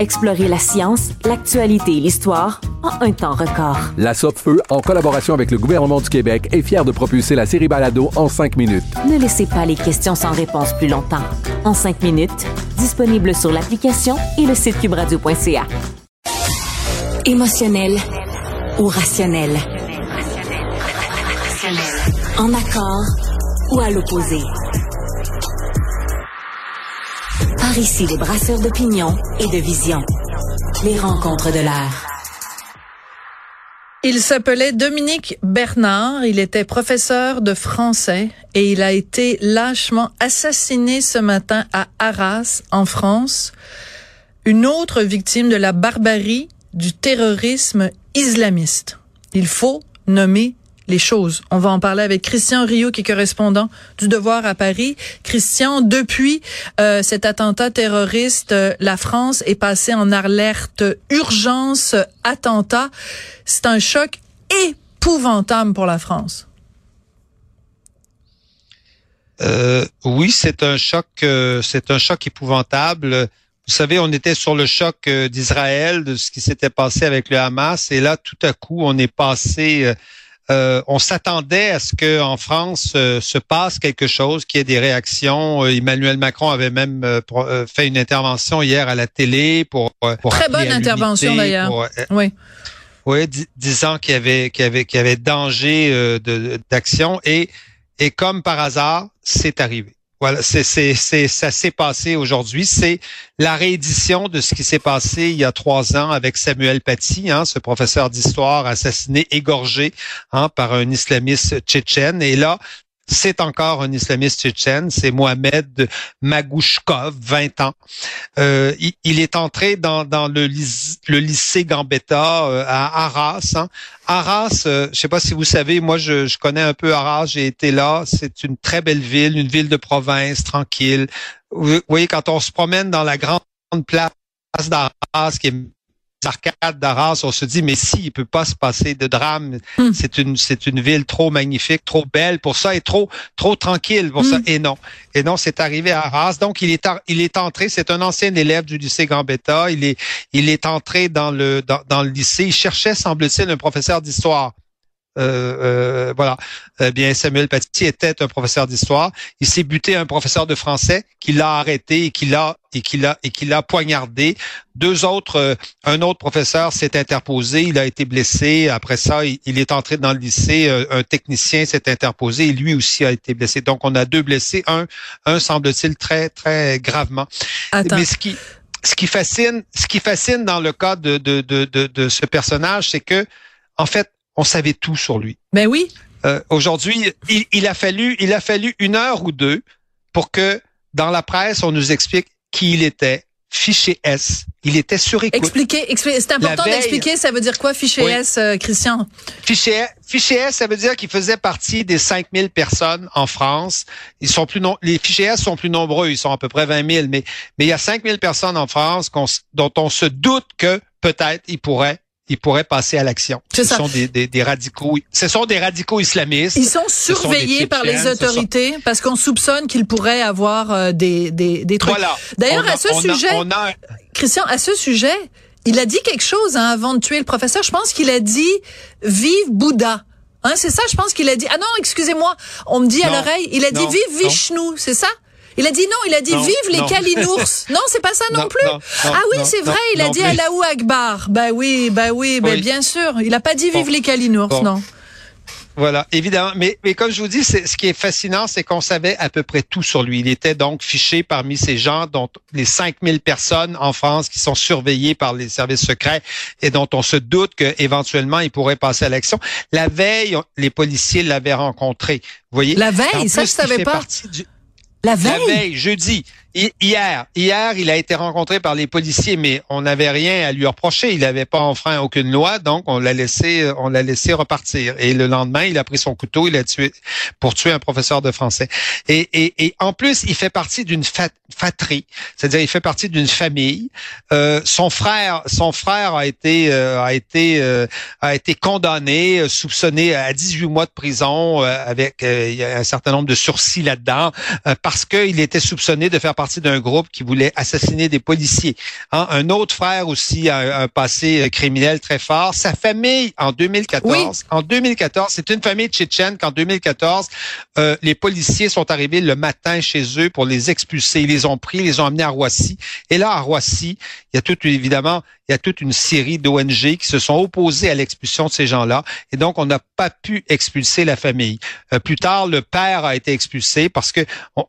Explorez la science, l'actualité et l'histoire en un temps record. La Feu, en collaboration avec le gouvernement du Québec, est fière de propulser la série Balado en cinq minutes. Ne laissez pas les questions sans réponse plus longtemps. En cinq minutes, disponible sur l'application et le site cubradio.ca. Émotionnel ou rationnel? En accord ou à l'opposé? Par ici, les brasseurs d'opinion et de vision. Les rencontres de l'air. Il s'appelait Dominique Bernard, il était professeur de français et il a été lâchement assassiné ce matin à Arras, en France. Une autre victime de la barbarie du terrorisme islamiste. Il faut nommer les choses. On va en parler avec Christian Rio, qui est correspondant du Devoir à Paris. Christian, depuis euh, cet attentat terroriste, euh, la France est passée en alerte urgence attentat. C'est un choc épouvantable pour la France. Euh, oui, c'est un choc, c'est un choc épouvantable. Vous savez, on était sur le choc d'Israël, de ce qui s'était passé avec le Hamas, et là, tout à coup, on est passé euh, on s'attendait à ce que en France euh, se passe quelque chose, qu'il y ait des réactions. Euh, Emmanuel Macron avait même fait une intervention hier à la télé pour, pour très bonne intervention d'ailleurs. oui. Oui, disant qu'il y avait qu'il y avait qu'il y avait danger d'action et et comme par hasard, c'est arrivé. Voilà, c'est, c'est, c'est, ça s'est passé aujourd'hui. C'est la réédition de ce qui s'est passé il y a trois ans avec Samuel Paty, hein, ce professeur d'histoire assassiné, égorgé hein, par un islamiste tchétchène. Et là, c'est encore un islamiste tchétchène, c'est Mohamed Magouchkov, 20 ans. Euh, il, est entré dans, dans le, le, lycée Gambetta euh, à Arras. Hein. Arras, euh, je sais pas si vous savez, moi je, je connais un peu Arras, j'ai été là. C'est une très belle ville, une ville de province, tranquille. Vous voyez, quand on se promène dans la grande place d'Arras, qui est arcades d'Arras, on se dit mais si il peut pas se passer de drame, hmm. c'est une c'est une ville trop magnifique, trop belle pour ça et trop trop tranquille pour ça hmm. et non. Et non, c'est arrivé à Arras. Donc il est il est entré, c'est un ancien élève du lycée Gambetta, il est il est entré dans le dans, dans le lycée, il cherchait semble-t-il un professeur d'histoire. Euh, euh, voilà. Eh bien, Samuel Paty était un professeur d'histoire. Il s'est buté un professeur de français qui l'a arrêté et qui l'a et qui l'a et qui l'a poignardé. Deux autres, euh, un autre professeur s'est interposé. Il a été blessé. Après ça, il, est entré dans le lycée. Un, technicien s'est interposé et lui aussi a été blessé. Donc, on a deux blessés. Un, un semble-t-il très très gravement. Mais ce qui ce qui fascine, ce qui fascine dans le cas de de de, de, de ce personnage, c'est que en fait on savait tout sur lui. Ben oui. Euh, Aujourd'hui, il, il, a fallu, il a fallu une heure ou deux pour que dans la presse, on nous explique qui il était. Fichier S. Il était sur écoute. Expliquez, c'est important d'expliquer, ça veut dire quoi, fichier S, euh, Christian? Fichier, fichier S, ça veut dire qu'il faisait partie des 5000 personnes en France. Ils sont plus non, les fichiers S sont plus nombreux, ils sont à peu près 20 000, mais, mais il y a 5000 personnes en France dont on se doute que peut-être ils pourraient ils pourraient passer à l'action. Ce sont des, des, des, radicaux. Ce sont des radicaux islamistes. Ils sont surveillés par les autorités parce qu'on soupçonne qu'ils pourraient avoir euh, des, des, des trucs. Voilà. D'ailleurs, à ce sujet, Christian, à ce sujet, il a dit quelque chose hein, avant de tuer le professeur. Je pense qu'il a dit "Vive Bouddha". Hein, c'est ça, je pense qu'il a dit. Ah non, excusez-moi, on me dit à l'oreille, il a dit "Vive Vishnu", c'est ça? Il a dit non, il a dit Non, vive les non. calinours. non, c'est pas ça non, Non, plus. ah oui, c'est vrai, il a dit plus. Allahu Akbar. Ben oui, ben oui, Oui. bien sûr. Il a pas dit vive Bon. les calinours, Bon. non. Voilà, évidemment. Mais, mais comme je vous dis, c'est, ce qui est fascinant, c'est qu'on savait à peu près tout sur lui. Il était donc fiché parmi ces gens, dont les 5000 personnes en France qui sont surveillées par les services secrets et dont on se doute qu'éventuellement il pourrait passer à l'action. La veille, les policiers l'avaient rencontré. Vous voyez? La veille, ça, je savais pas. La La veille? veille, jeudi. Hi- Hier, hier, il a été rencontré par les policiers, mais on n'avait rien à lui reprocher. Il n'avait pas enfreint aucune loi, donc on l'a laissé, on l'a laissé repartir. Et le lendemain, il a pris son couteau, il a tué pour tuer un professeur de français. Et, et, et en plus, il fait partie d'une fa- fratrie, c'est-à-dire il fait partie d'une famille. Euh, son frère, son frère a été, euh, a été, euh, a été condamné, soupçonné à 18 mois de prison euh, avec euh, un certain nombre de sursis là-dedans euh, parce qu'il était soupçonné de faire partie d'un groupe qui voulait assassiner des policiers. Hein, Un autre frère aussi a un, un passé euh, criminel très fort. Sa famille, en 2014, Oui. en 2014, c'est une famille tchétchène qu'en 2014, euh, les policiers sont arrivés le matin chez eux pour les expulser. Ils les ont pris, ils les ont amenés à Roissy. Et là, à Roissy, il y a tout évidemment, il y a toute une série d'ONG qui se sont opposées à l'expulsion de ces gens-là. Et donc, on n'a pas pu expulser la famille. Euh, plus tard, le père a été expulsé parce que on-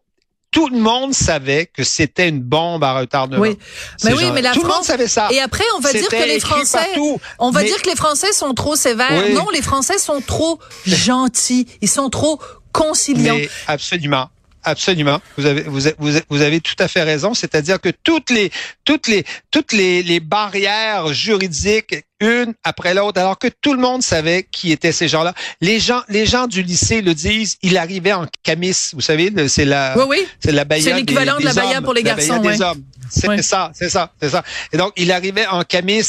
tout le monde savait que c'était une bombe à retardement. Oui. Mais oui, gens-là. mais la tout le monde France- savait ça. Et après, on va dire que les Français, partout. on va Mais- dire que les Français sont trop sévères. Oui. Non, les Français sont trop gentils. Ils sont trop conciliants. Mais absolument. Absolument. Vous avez, vous avez, vous avez- vous avez tout à fait raison. C'est-à-dire que toutes les, toutes les, toutes les, les barrières juridiques, une après l'autre, alors que tout le monde savait qui étaient ces gens-là. Les gens, les gens du lycée le disent. Il arrivait en camis. Vous savez, c'est la, Oui, oui. c'est la C'est l'équivalent des- de la des hommes, pour les garçons, des ouais. hommes. C'est Ouais. ça, c'est ça, c'est ça. Et donc, il arrivait en camis.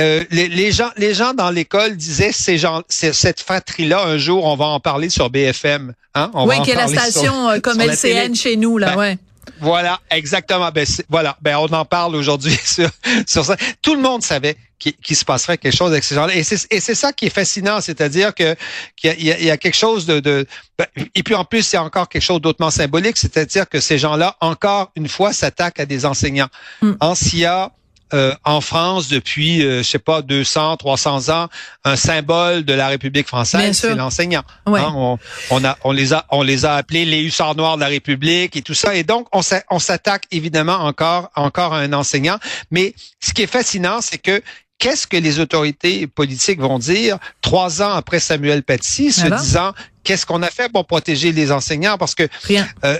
Euh, les, les gens, les gens dans l'école disaient, ces gens, cette fratrie-là, un jour, on va en parler sur BFM. Hein? On Oui, qui est la sur- station euh, comme sur LCN chez nous, là, Ben, ouais. Voilà, exactement. Ben, voilà, ben, on en parle aujourd'hui sur, sur ça. Tout le monde savait qu'il se passerait quelque chose avec ces gens-là. Et c'est et c'est ça qui est fascinant, c'est-à-dire que qu'il y, a- y quelque chose de, de ben, et puis en plus, il y a encore quelque chose d'autrement symbolique, c'est-à-dire que ces gens-là, encore une fois, s'attaquent à des enseignants. Mm. En s'il y a euh, en France depuis, euh, je sais pas, 200, 300 ans, un symbole de la République française, c'est l'enseignant. Ouais. Hein, on, on a, on les a, on les a appelés les hussards noirs de la République et tout ça. Et donc, on s'a- on s'attaque évidemment encore, encore à un enseignant. Mais ce qui est fascinant, c'est que qu'est-ce que les autorités politiques vont dire trois ans après Samuel Paty, se Alors? disant qu'est-ce qu'on a fait pour protéger les enseignants? Parce que Rien. euh,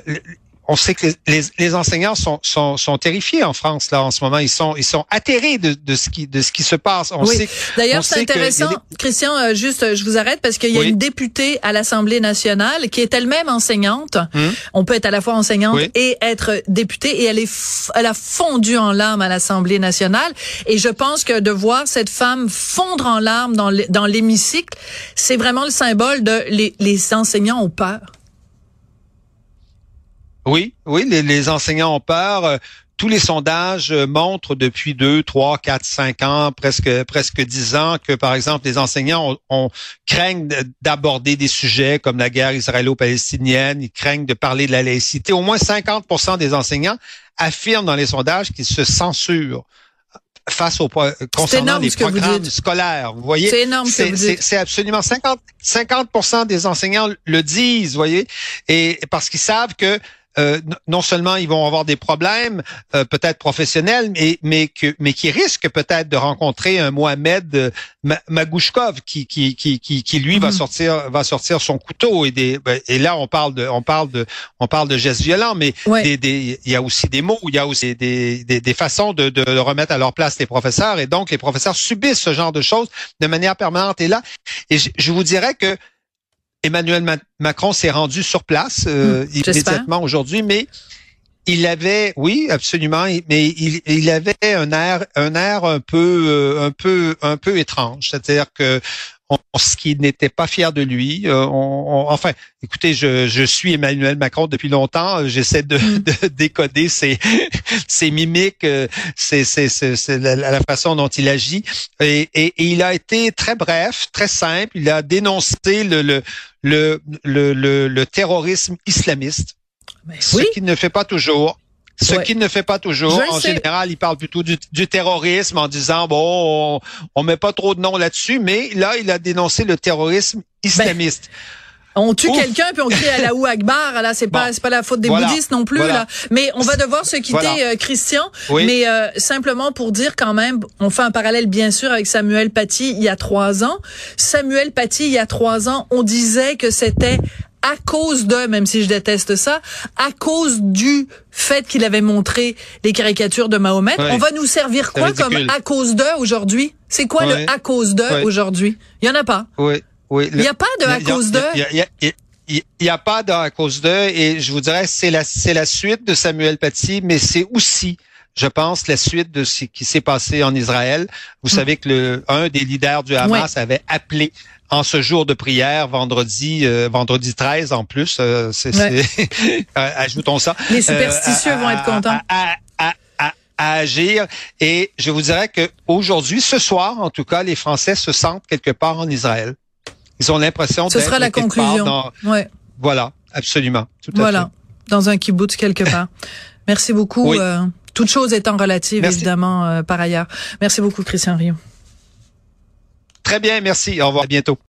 on sait que les, les, les enseignants sont, sont, sont terrifiés en France là en ce moment. Ils sont, ils sont atterrés de, de ce qui, de ce qui se passe. On Oui. sait D'ailleurs, c'est intéressant. Christian, euh, juste, euh, je vous arrête parce qu'il y a Oui. une députée à l'Assemblée nationale qui est elle-même enseignante. Hum. On peut être à la fois enseignante Oui. et être députée et elle est, elle a fondu en larmes à l'Assemblée nationale. Et je pense que de voir cette femme fondre en larmes dans l'hémicycle, c'est vraiment le symbole de les, les enseignants ont peur. Oui, oui, les, les enseignants ont peur. Euh, Tous les sondages euh, montrent depuis deux, trois, quatre, cinq ans, presque presque dix ans, que par exemple les enseignants ont, ont- craignent d'aborder des sujets comme la guerre israélo-palestinienne, ils craignent de parler de la laïcité. Au moins 50% des enseignants affirment dans les sondages qu'ils se censurent face aux pro- concernant énorme les vous programmes scolaires. Vous voyez, C'est énorme c'est absolument 50 50% des enseignants le disent, vous voyez, et parce qu'ils savent que euh, non seulement ils vont avoir des problèmes euh, peut-être professionnels, mais mais que mais qui risquent peut-être de rencontrer un Mohamed euh, Ma- Magouchkov qui qui qui qui, qui, lui va Mhm. sortir va sortir son couteau et des ben, et là on parle de on parle de on parle de gestes violents, mais Ouais. des, des il y a aussi des mots, il y a aussi des des, des façons de, de remettre à leur place les professeurs et donc les professeurs subissent ce genre de choses de manière permanente et là et je, je vous dirais que Emmanuel Ma- Macron s'est rendu sur place euh, Hmm, immédiatement aujourd'hui, mais il avait, oui, absolument, mais il, il avait un air, un air un peu, euh, un peu, un peu étrange. C'est-à-dire que ce qui n'était pas fier de lui. euh, on- on- enfin, écoutez, je, je suis Emmanuel Macron depuis longtemps. euh, J'essaie de, Mm. de décoder ses, ses mimiques, euh, ses, ses- ses- ses- la, la façon dont il agit. Et, et- et il a été très bref, très simple. Il a dénoncé le, le, le, le, le, terrorisme islamiste. ce oui. qu'il ne fait pas toujours. Ce Ouais. qu'il ne fait pas toujours. Je En sais. général, il parle plutôt du, du terrorisme en disant bon, on, on met pas trop de noms là-dessus, mais là, il a dénoncé le terrorisme islamiste. On tue quelqu'un puis on crie à la Akbar. Là, c'est pas Bon. c'est pas la faute des Voilà. bouddhistes non plus Voilà. là. Mais on va devoir se quitter, Voilà. euh, Christian. Oui. Mais euh, simplement pour dire quand même, on fait un parallèle bien sûr avec Samuel Paty il y a trois ans. Samuel Paty il y a trois ans, on disait que c'était à cause de, même si je déteste ça, à cause du fait qu'il avait montré les caricatures de Mahomet. On va nous servir quoi comme à cause de aujourd'hui? C'est quoi le à cause de aujourd'hui? Il y en a pas. Oui, oui. Il y a pas de à cause de? il n'y a pas de à cause de, et je vous dirais, c'est la, c'est la suite de Samuel Paty, mais c'est aussi, je pense, la suite de ce qui s'est passé en Israël. Vous savez que le, un des leaders du Hamas avait appelé en ce jour de prière, vendredi, euh, vendredi 13 en plus, euh, c'est, Ouais. euh, ajoutons ça. Les superstitieux Euh, vont être contents. À, à- à- à agir. Et je vous dirais que aujourd'hui, ce soir, en tout cas, les Français se sentent quelque part en Israël. Ils ont l'impression Ce sera la conclusion. dans- Ouais. Voilà, absolument. Tout à Voilà, dans un kibbutz quelque part. Merci beaucoup. Oui. euh, toute chose étant relative, Merci. évidemment, euh, par ailleurs. Merci beaucoup, Christian Rio. Très bien, merci. Au revoir. À bientôt.